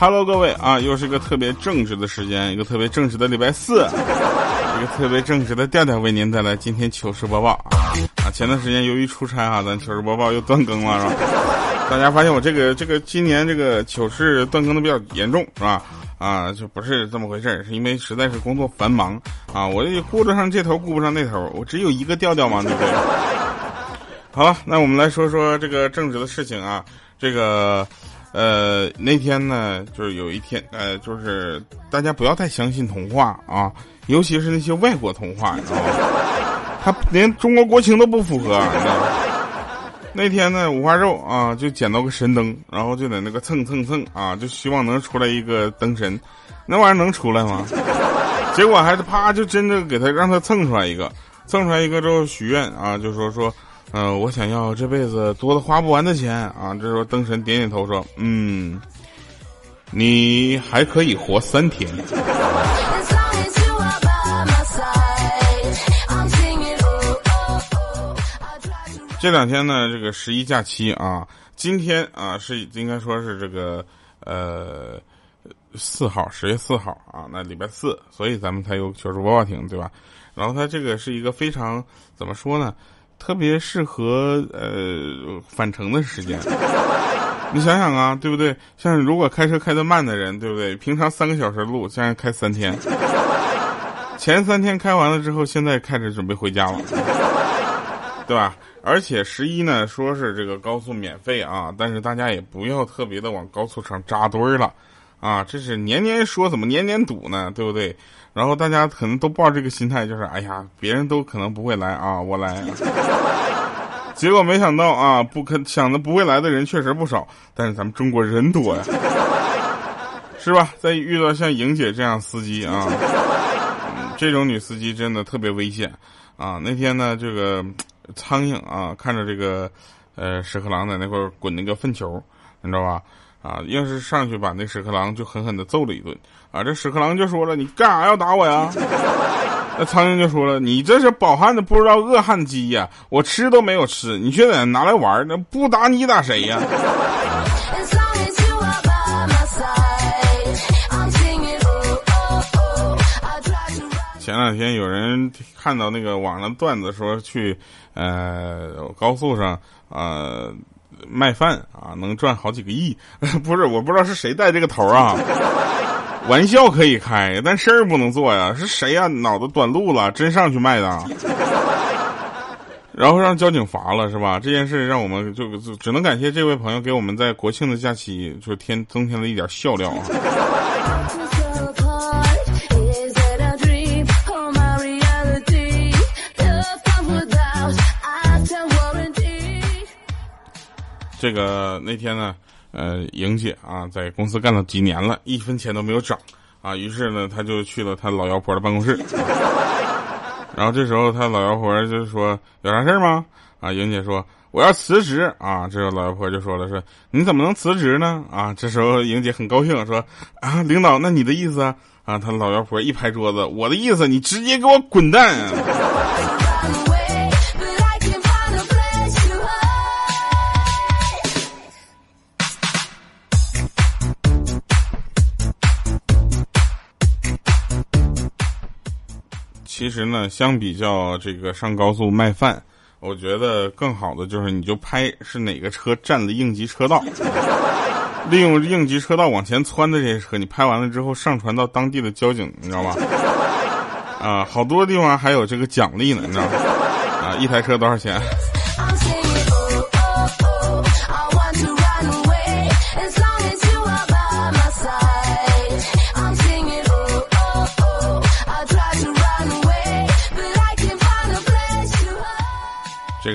Hello，各位啊，又是一个特别正直的时间，一个特别正直的礼拜四，一个特别正直的调调为您带来今天糗事播报啊！前段时间由于出差啊，咱糗事播报又断更了是吧？大家发现我这个这个今年这个糗事断更的比较严重是吧？啊，就不是这么回事是因为实在是工作繁忙啊，我这顾得上这头顾不上那头，我只有一个调调嘛，对不对？好了，那我们来说说这个正直的事情啊，这个。呃，那天呢，就是有一天，呃，就是大家不要太相信童话啊，尤其是那些外国童话，你知道吗？他连中国国情都不符合。那天呢，五花肉啊，就捡到个神灯，然后就在那个蹭蹭蹭啊，就希望能出来一个灯神，那玩意儿能出来吗？结果还是啪，就真的给他让他蹭出来一个，蹭出来一个之后许愿啊，就说说。嗯，我想要这辈子多的花不完的钱啊！这时候灯神点点头说：“嗯，你还可以活三天。”这两天呢，这个十一假期啊，今天啊是应该说是这个呃四号，十月四号啊，那礼拜四，所以咱们才有糗事播报亭，对吧？然后它这个是一个非常怎么说呢？特别适合呃返程的时间，你想想啊，对不对？像如果开车开得慢的人，对不对？平常三个小时路，现在开三天，前三天开完了之后，现在开始准备回家了，对吧？而且十一呢，说是这个高速免费啊，但是大家也不要特别的往高速上扎堆了，啊，这是年年说，怎么年年堵呢？对不对？然后大家可能都抱这个心态，就是哎呀，别人都可能不会来啊，我来。结果没想到啊，不可想的不会来的人确实不少，但是咱们中国人多呀，是吧？再遇到像莹姐这样司机啊，这种女司机真的特别危险啊。那天呢，这个苍蝇啊，看着这个呃屎壳郎在那块滚那个粪球，你知道吧？啊，硬是上去把那屎壳郎就狠狠的揍了一顿。啊，这屎壳郎就说了：“你干啥要打我呀？” 那苍蝇就说了：“你这是饱汉子不知道饿汉饥呀！我吃都没有吃，你却在拿来玩，那不打你打谁呀？” 前两天有人看到那个网上段子说去，呃，高速上呃卖饭啊，能赚好几个亿。不是，我不知道是谁带这个头啊。玩笑可以开，但事儿不能做呀！是谁呀？脑子短路了，真上去卖的，然后让交警罚了，是吧？这件事让我们就就只能感谢这位朋友给我们在国庆的假期就添增添了一点笑料啊！这个那天呢？呃，莹姐啊，在公司干了几年了，一分钱都没有涨啊。于是呢，她就去了她老妖婆的办公室。然后这时候，她老妖婆就说：“有啥事吗？”啊，莹姐说：“我要辞职。”啊，这时候老妖婆就说了：“说你怎么能辞职呢？”啊，这时候莹姐很高兴说：“啊，领导，那你的意思啊？”啊，她老妖婆一拍桌子：“我的意思，你直接给我滚蛋！” 其实呢，相比较这个上高速卖饭，我觉得更好的就是你就拍是哪个车占的应急车道，利用应急车道往前窜的这些车，你拍完了之后上传到当地的交警，你知道吧？啊，好多地方还有这个奖励呢，你知道吗？啊，一台车多少钱？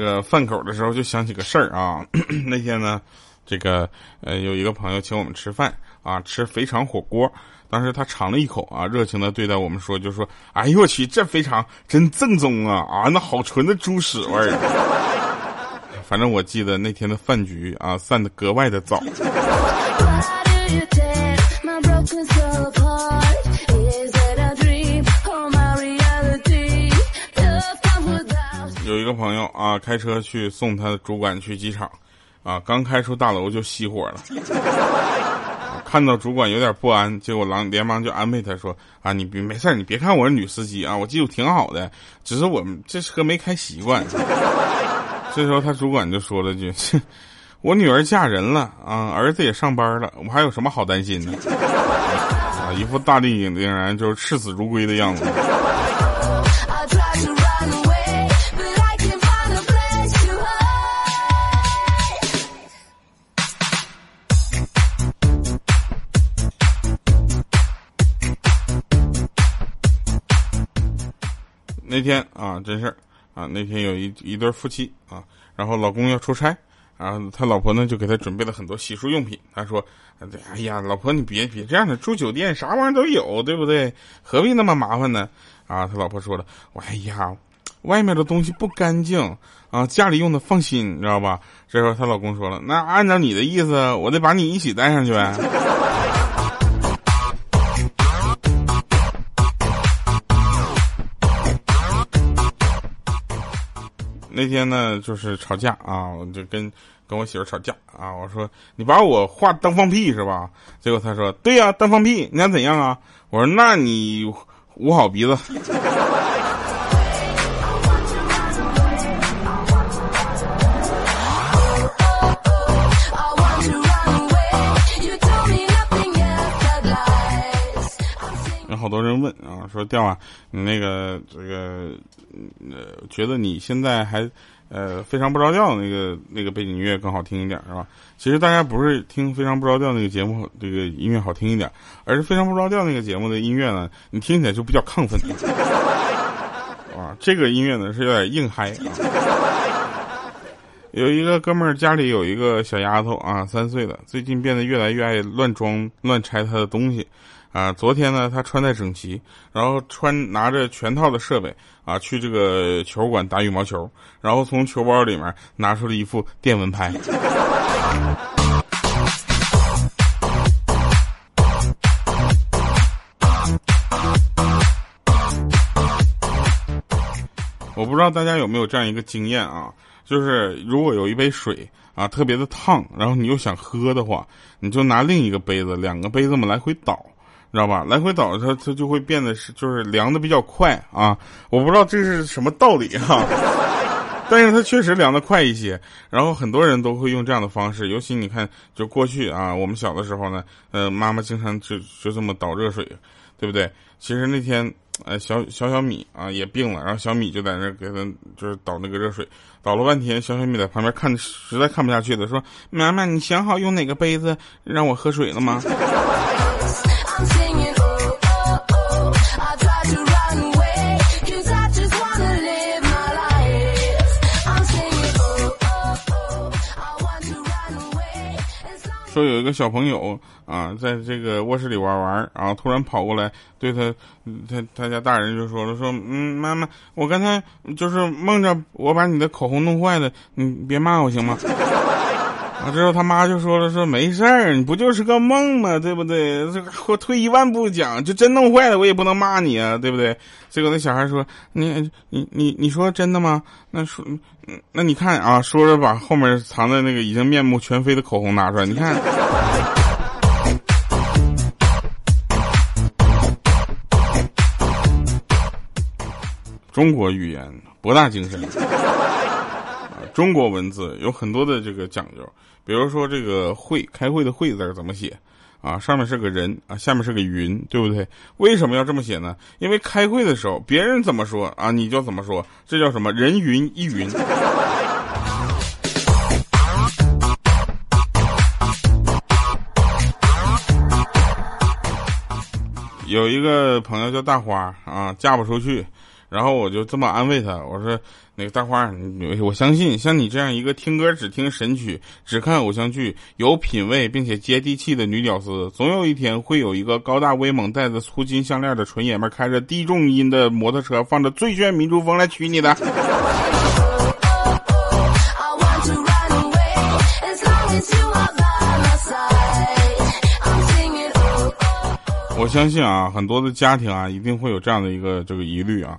个饭口的时候就想起个事儿啊，那天呢，这个呃有一个朋友请我们吃饭啊，吃肥肠火锅。当时他尝了一口啊，热情的对待我们说，就说：“哎呦我去，这肥肠真正宗啊啊，那好纯的猪屎味儿。” 反正我记得那天的饭局啊，散的格外的早。有一个朋友啊，开车去送他的主管去机场，啊，刚开出大楼就熄火了。看到主管有点不安，结果狼连忙就安慰他说：“啊，你别没事你别看我是女司机啊，我技术挺好的，只是我们这车没开习惯。”这时候他主管就说了句：“ 我女儿嫁人了啊，儿子也上班了，我还有什么好担心的？”啊，一副大义凛然，就是视死如归的样子。那天啊，真事儿啊，那天有一一对夫妻啊，然后老公要出差，然后他老婆呢就给他准备了很多洗漱用品。他说：“哎呀，老婆你别别这样的，住酒店啥玩意儿都有，对不对？何必那么麻烦呢？”啊，他老婆说了：“我哎呀，外面的东西不干净啊，家里用的放心，你知道吧？”这时候她老公说了：“那按照你的意思，我得把你一起带上去呗。”那天呢，就是吵架啊，我就跟跟我媳妇吵架啊。我说你把我话当放屁是吧？结果她说对呀，当放屁，你想怎样啊？我说那你捂好鼻子。好多人问啊，说调啊，你那个这个呃，觉得你现在还呃非常不着调的那个那个背景音乐更好听一点是吧？其实大家不是听非常不着调那个节目这个音乐好听一点，而是非常不着调那个节目的音乐呢，你听起来就比较亢奋啊。这个音乐呢是有点硬嗨啊。有一个哥们儿家里有一个小丫头啊，三岁的，最近变得越来越爱乱装乱拆他的东西。啊，昨天呢，他穿戴整齐，然后穿拿着全套的设备啊，去这个球馆打羽毛球，然后从球包里面拿出了一副电蚊拍。我不知道大家有没有这样一个经验啊，就是如果有一杯水啊特别的烫，然后你又想喝的话，你就拿另一个杯子，两个杯子嘛来回倒。知道吧？来回倒，它它就会变得是就是凉的比较快啊！我不知道这是什么道理哈，但是它确实凉的快一些。然后很多人都会用这样的方式，尤其你看，就过去啊，我们小的时候呢，呃，妈妈经常就就这么倒热水，对不对？其实那天，呃，小小小米啊也病了，然后小米就在那给他就是倒那个热水，倒了半天，小小米在旁边看，实在看不下去了，说：“妈妈，你想好用哪个杯子让我喝水了吗？”说有一个小朋友啊，在这个卧室里玩玩，然后突然跑过来，对他，他他家大人就说了，说，嗯，妈妈，我刚才就是梦着我把你的口红弄坏了，你别骂我行吗？啊，之后他妈就说了，说没事儿，你不就是个梦吗？对不对？这我退一万步讲，就真弄坏了，我也不能骂你啊，对不对？结果那小孩说，你你你你说真的吗？那说，那你看啊，说着把后面藏在那个已经面目全非的口红拿出来，你看。中国语言博大精深。中国文字有很多的这个讲究，比如说这个会开会的会字怎么写啊？上面是个人啊，下面是个云，对不对？为什么要这么写呢？因为开会的时候别人怎么说啊，你就怎么说，这叫什么人云亦云。有一个朋友叫大花啊，嫁不出去。然后我就这么安慰他，我说：“那个大花，我相信像你这样一个听歌只听神曲、只看偶像剧、有品位并且接地气的女屌丝，总有一天会有一个高大威猛、戴着粗金项链的纯爷们，开着低重音的摩托车，放着最炫民族风来娶你的。”我相信啊，很多的家庭啊，一定会有这样的一个这个疑虑啊。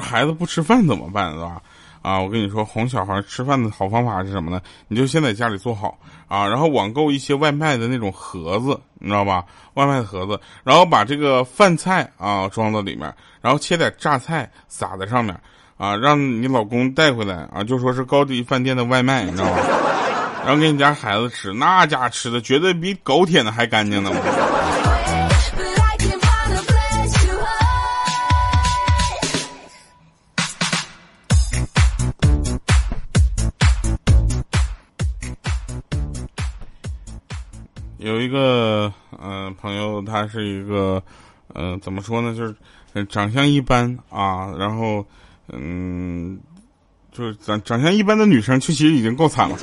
孩子不吃饭怎么办，是吧？啊，我跟你说，哄小孩吃饭的好方法是什么呢？你就先在家里做好啊，然后网购一些外卖的那种盒子，你知道吧？外卖的盒子，然后把这个饭菜啊装到里面，然后切点榨菜撒在上面啊，让你老公带回来啊，就说是高级饭店的外卖，你知道吧？然后给你家孩子吃，那家吃的绝对比狗舔的还干净呢。我一个嗯朋友，他是一个嗯怎么说呢，就是长相一般啊，然后嗯就是长长相一般的女生，其实已经够惨了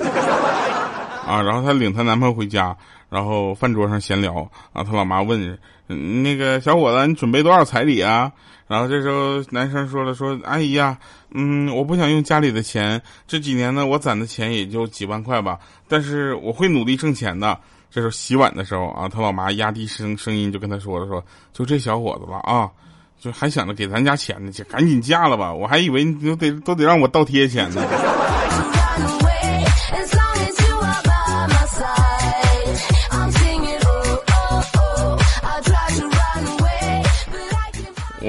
啊。然后她领她男朋友回家，然后饭桌上闲聊啊，她老妈问那个小伙子，你准备多少彩礼啊？然后这时候男生说了说，阿姨呀，嗯，我不想用家里的钱，这几年呢，我攒的钱也就几万块吧，但是我会努力挣钱的。这时候洗碗的时候啊，他老妈压低声声音就跟他说了：“说就这小伙子吧啊，就还想着给咱家钱呢，就赶紧嫁了吧！我还以为你都得都得让我倒贴钱呢。”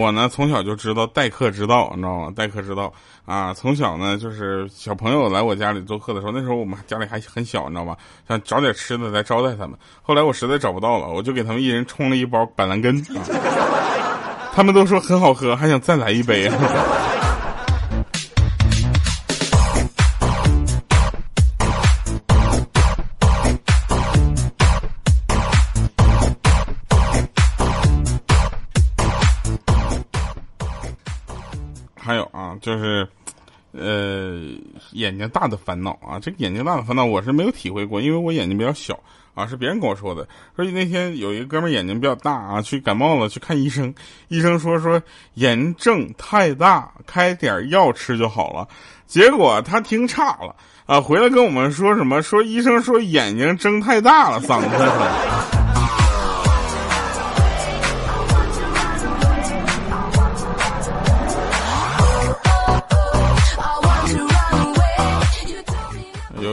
我呢从小就知道待客之道，你知道吗？待客之道啊，从小呢就是小朋友来我家里做客的时候，那时候我们家里还很小，你知道吗？想找点吃的来招待他们。后来我实在找不到了，我就给他们一人冲了一包板蓝根，啊、他们都说很好喝，还想再来一杯。就是，呃，眼睛大的烦恼啊，这个眼睛大的烦恼我是没有体会过，因为我眼睛比较小啊，是别人跟我说的。说那天有一个哥们眼睛比较大啊，去感冒了去看医生，医生说说炎症太大，开点药吃就好了。结果他听差了啊，回来跟我们说什么？说医生说眼睛睁太大了，嗓子疼。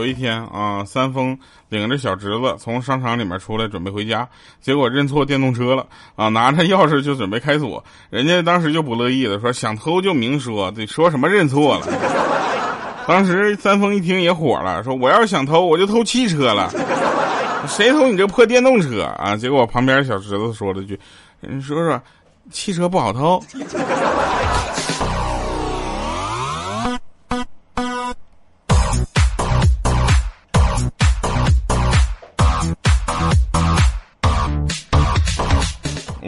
有一天啊，三丰领着小侄子从商场里面出来，准备回家，结果认错电动车了啊！拿着钥匙就准备开锁，人家当时就不乐意了，说想偷就明说，得说什么认错了。当时三丰一听也火了，说我要是想偷，我就偷汽车了，谁偷你这破电动车啊？结果旁边小侄子说了句：“你说说，汽车不好偷。”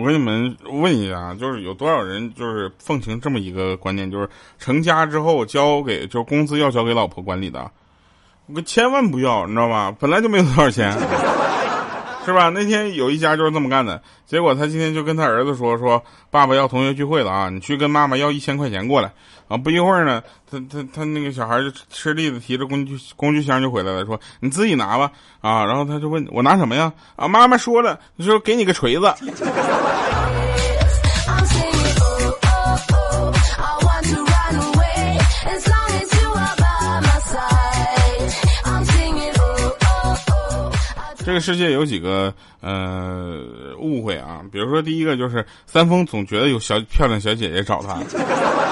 跟你们问一下，就是有多少人就是奉行这么一个观念，就是成家之后交给，就是工资要交给老婆管理的，我千万不要，你知道吧？本来就没有多少钱。是吧？那天有一家就是这么干的，结果他今天就跟他儿子说：“说爸爸要同学聚会了啊，你去跟妈妈要一千块钱过来啊。”不一会儿呢，他他他那个小孩就吃力的提着工具工具箱就回来了，说：“你自己拿吧啊。”然后他就问我拿什么呀？啊，妈妈说了，说给你个锤子。个世界有几个呃误会啊，比如说第一个就是三丰总觉得有小漂亮小姐姐找他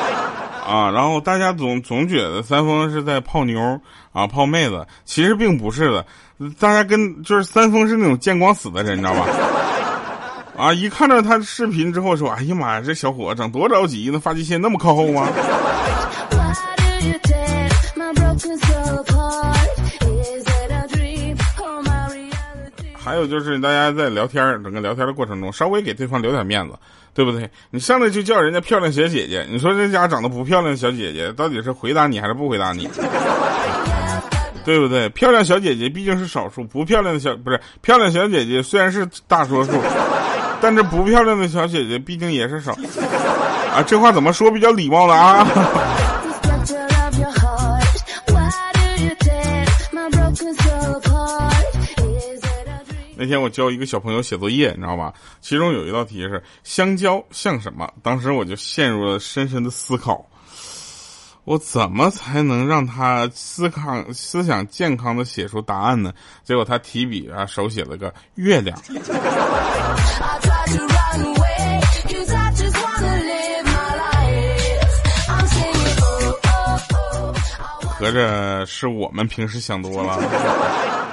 啊，然后大家总总觉得三丰是在泡妞啊泡妹子，其实并不是的，大家跟就是三丰是那种见光死的人，你知道吧？啊，一看到他视频之后说，哎呀妈呀，这小伙长多着急，呢发际线那么靠后吗？还有就是大家在聊天整个聊天的过程中，稍微给对方留点面子，对不对？你上来就叫人家漂亮小姐姐，你说这家长得不漂亮的小姐姐，到底是回答你还是不回答你？对不对？漂亮小姐姐毕竟是少数，不漂亮的小不是漂亮小姐姐虽然是大多数，但是不漂亮的小姐姐毕竟也是少。啊，这话怎么说比较礼貌的啊？那天我教一个小朋友写作业，你知道吧？其中有一道题是香蕉像什么？当时我就陷入了深深的思考。我怎么才能让他思考思想健康的写出答案呢？结果他提笔啊，手写了个月亮。合着是我们平时想多了。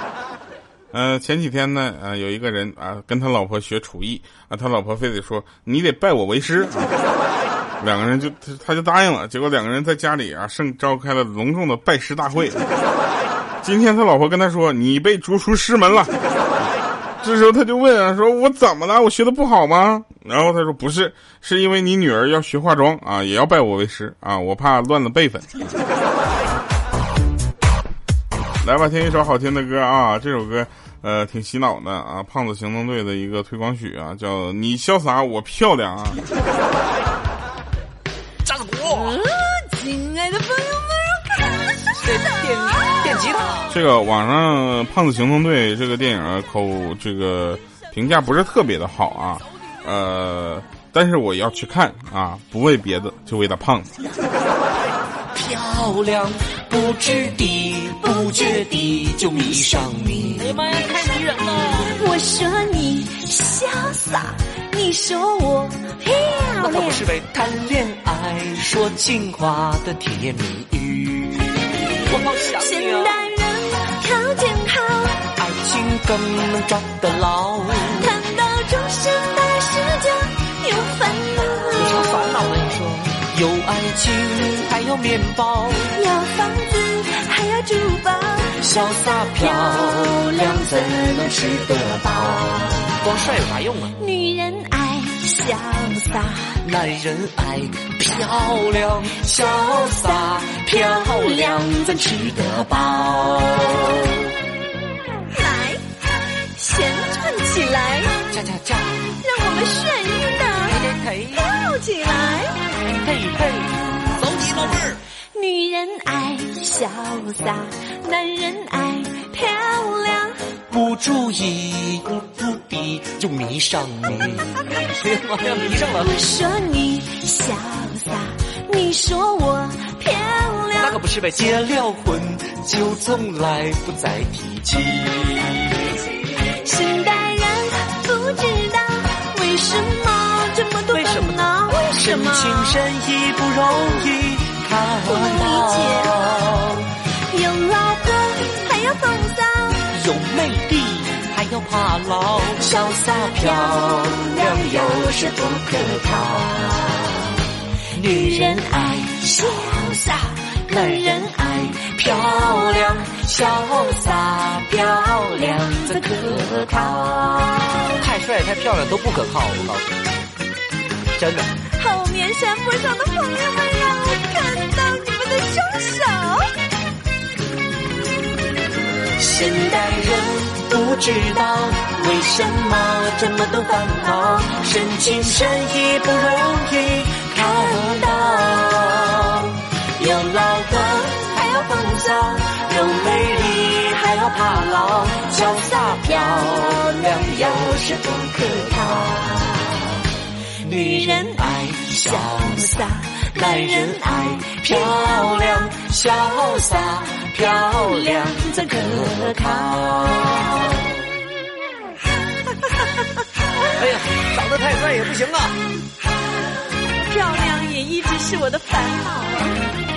呃，前几天呢，呃，有一个人啊，跟他老婆学厨艺啊，他老婆非得说你得拜我为师，两个人就他他就答应了。结果两个人在家里啊，盛召开了隆重的拜师大会。今天他老婆跟他说你被逐出师门了。这时候他就问啊，说我怎么了？我学的不好吗？然后他说不是，是因为你女儿要学化妆啊，也要拜我为师啊，我怕乱了辈分。来吧，听一首好听的歌啊！这首歌，呃，挺洗脑的啊。胖子行动队的一个推广曲啊，叫《你潇洒我漂亮》啊。架子鼓，亲爱的朋友们，看这电电吉他。这个网上《胖子行动队》这个电影口这个评价不是特别的好啊，呃，但是我要去看啊，不为别的，就为了胖子。漂亮，不知地不觉地就迷上你。哎呀妈呀，太迷人了！我说你潇洒，你说我漂那可亮不。是为谈恋爱说情话的甜言蜜语。我好想现你啊！代人条件好，爱情更能抓得牢。有爱情，还有面包，要房子还要珠宝，潇洒漂亮怎能吃得饱？光帅有啥用啊？女人爱潇洒，男人爱漂亮，潇洒漂亮怎吃得饱？来，旋转起来，恰恰恰，让我们眩晕的嘿跳起来。女人爱潇洒，男人爱漂亮。不注意，不不必就迷上你。哎呀妈呀，迷上了！我说你潇洒，你说我漂亮。那可不是呗，结了婚就从来不再提起。现代人不知道为什么这么多烦恼，为什么？情深意不容易不能理解，有老公还要风骚，有魅力还要怕老，潇洒漂亮有时不可靠。女人爱潇洒，男人爱漂亮，潇洒漂亮的可靠？太帅太漂亮都不可靠，我告诉你，真的。后面山坡上的朋友们，手。现代人不知道为什么这么多烦恼，深情深意不容易看到。有老公还要风骚，有美丽还要怕老，潇洒漂亮有时不可靠。女人爱潇洒，男人爱漂亮，潇洒漂亮怎可靠？哎呀，长得太帅也不行啊！漂亮也一直是我的烦恼啊。